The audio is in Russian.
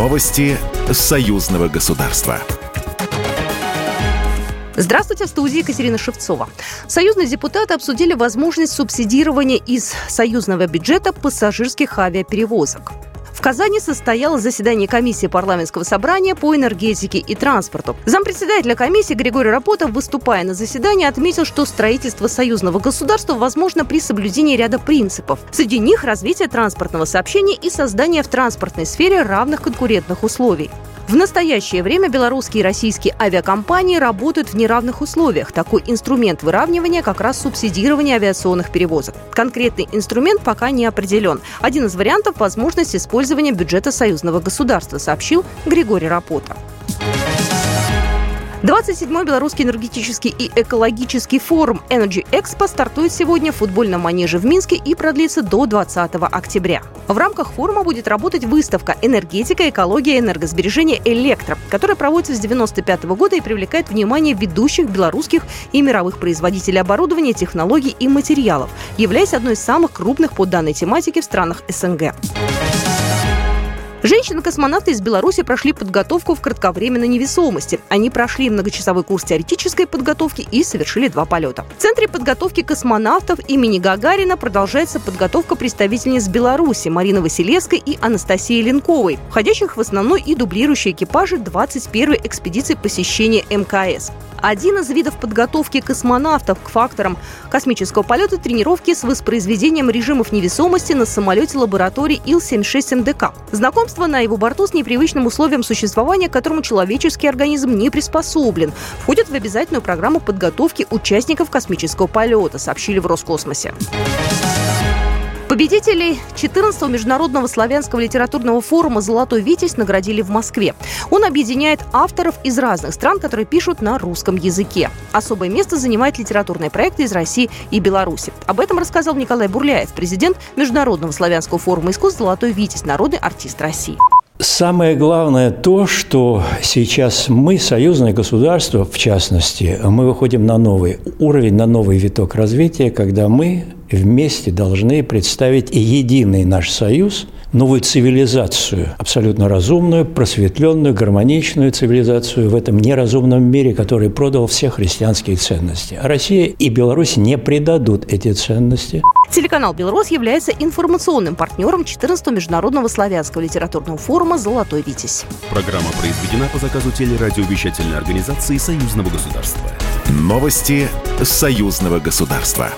Новости союзного государства. Здравствуйте, в студии Екатерина Шевцова. Союзные депутаты обсудили возможность субсидирования из союзного бюджета пассажирских авиаперевозок. В Казани состоялось заседание комиссии парламентского собрания по энергетике и транспорту. Зампредседателя комиссии Григорий Рапотов, выступая на заседании, отметил, что строительство союзного государства возможно при соблюдении ряда принципов. Среди них развитие транспортного сообщения и создание в транспортной сфере равных конкурентных условий. В настоящее время белорусские и российские авиакомпании работают в неравных условиях. Такой инструмент выравнивания как раз субсидирование авиационных перевозок. Конкретный инструмент пока не определен. Один из вариантов – возможность использования бюджета союзного государства, сообщил Григорий Рапота. 27-й Белорусский энергетический и экологический форум Energy Expo стартует сегодня в футбольном манеже в Минске и продлится до 20 октября. В рамках форума будет работать выставка «Энергетика, экология, энергосбережение, электро», которая проводится с 1995 года и привлекает внимание ведущих белорусских и мировых производителей оборудования, технологий и материалов, являясь одной из самых крупных по данной тематике в странах СНГ. Женщины-космонавты из Беларуси прошли подготовку в кратковременной невесомости. Они прошли многочасовой курс теоретической подготовки и совершили два полета. В Центре подготовки космонавтов имени Гагарина продолжается подготовка представительниц Беларуси Марины Василевской и Анастасии Ленковой, входящих в основной и дублирующие экипажи 21-й экспедиции посещения МКС. Один из видов подготовки космонавтов к факторам космического полета – тренировки с воспроизведением режимов невесомости на самолете лаборатории Ил-76МДК. Знакомство на его борту с непривычным условием существования, к которому человеческий организм не приспособлен, входит в обязательную программу подготовки участников космического полета, сообщили в Роскосмосе. Победителей 14-го международного славянского литературного форума «Золотой Витязь» наградили в Москве. Он объединяет авторов из разных стран, которые пишут на русском языке. Особое место занимает литературные проекты из России и Беларуси. Об этом рассказал Николай Бурляев, президент Международного славянского форума искусств «Золотой Витязь», народный артист России. Самое главное то, что сейчас мы, союзное государство, в частности, мы выходим на новый уровень, на новый виток развития, когда мы вместе должны представить единый наш союз, новую цивилизацию, абсолютно разумную, просветленную, гармоничную цивилизацию в этом неразумном мире, который продал все христианские ценности. А Россия и Беларусь не предадут эти ценности. Телеканал «Белрос» является информационным партнером 14-го международного славянского литературного форума «Золотой Витязь». Программа произведена по заказу телерадиовещательной организации Союзного государства. Новости Союзного государства.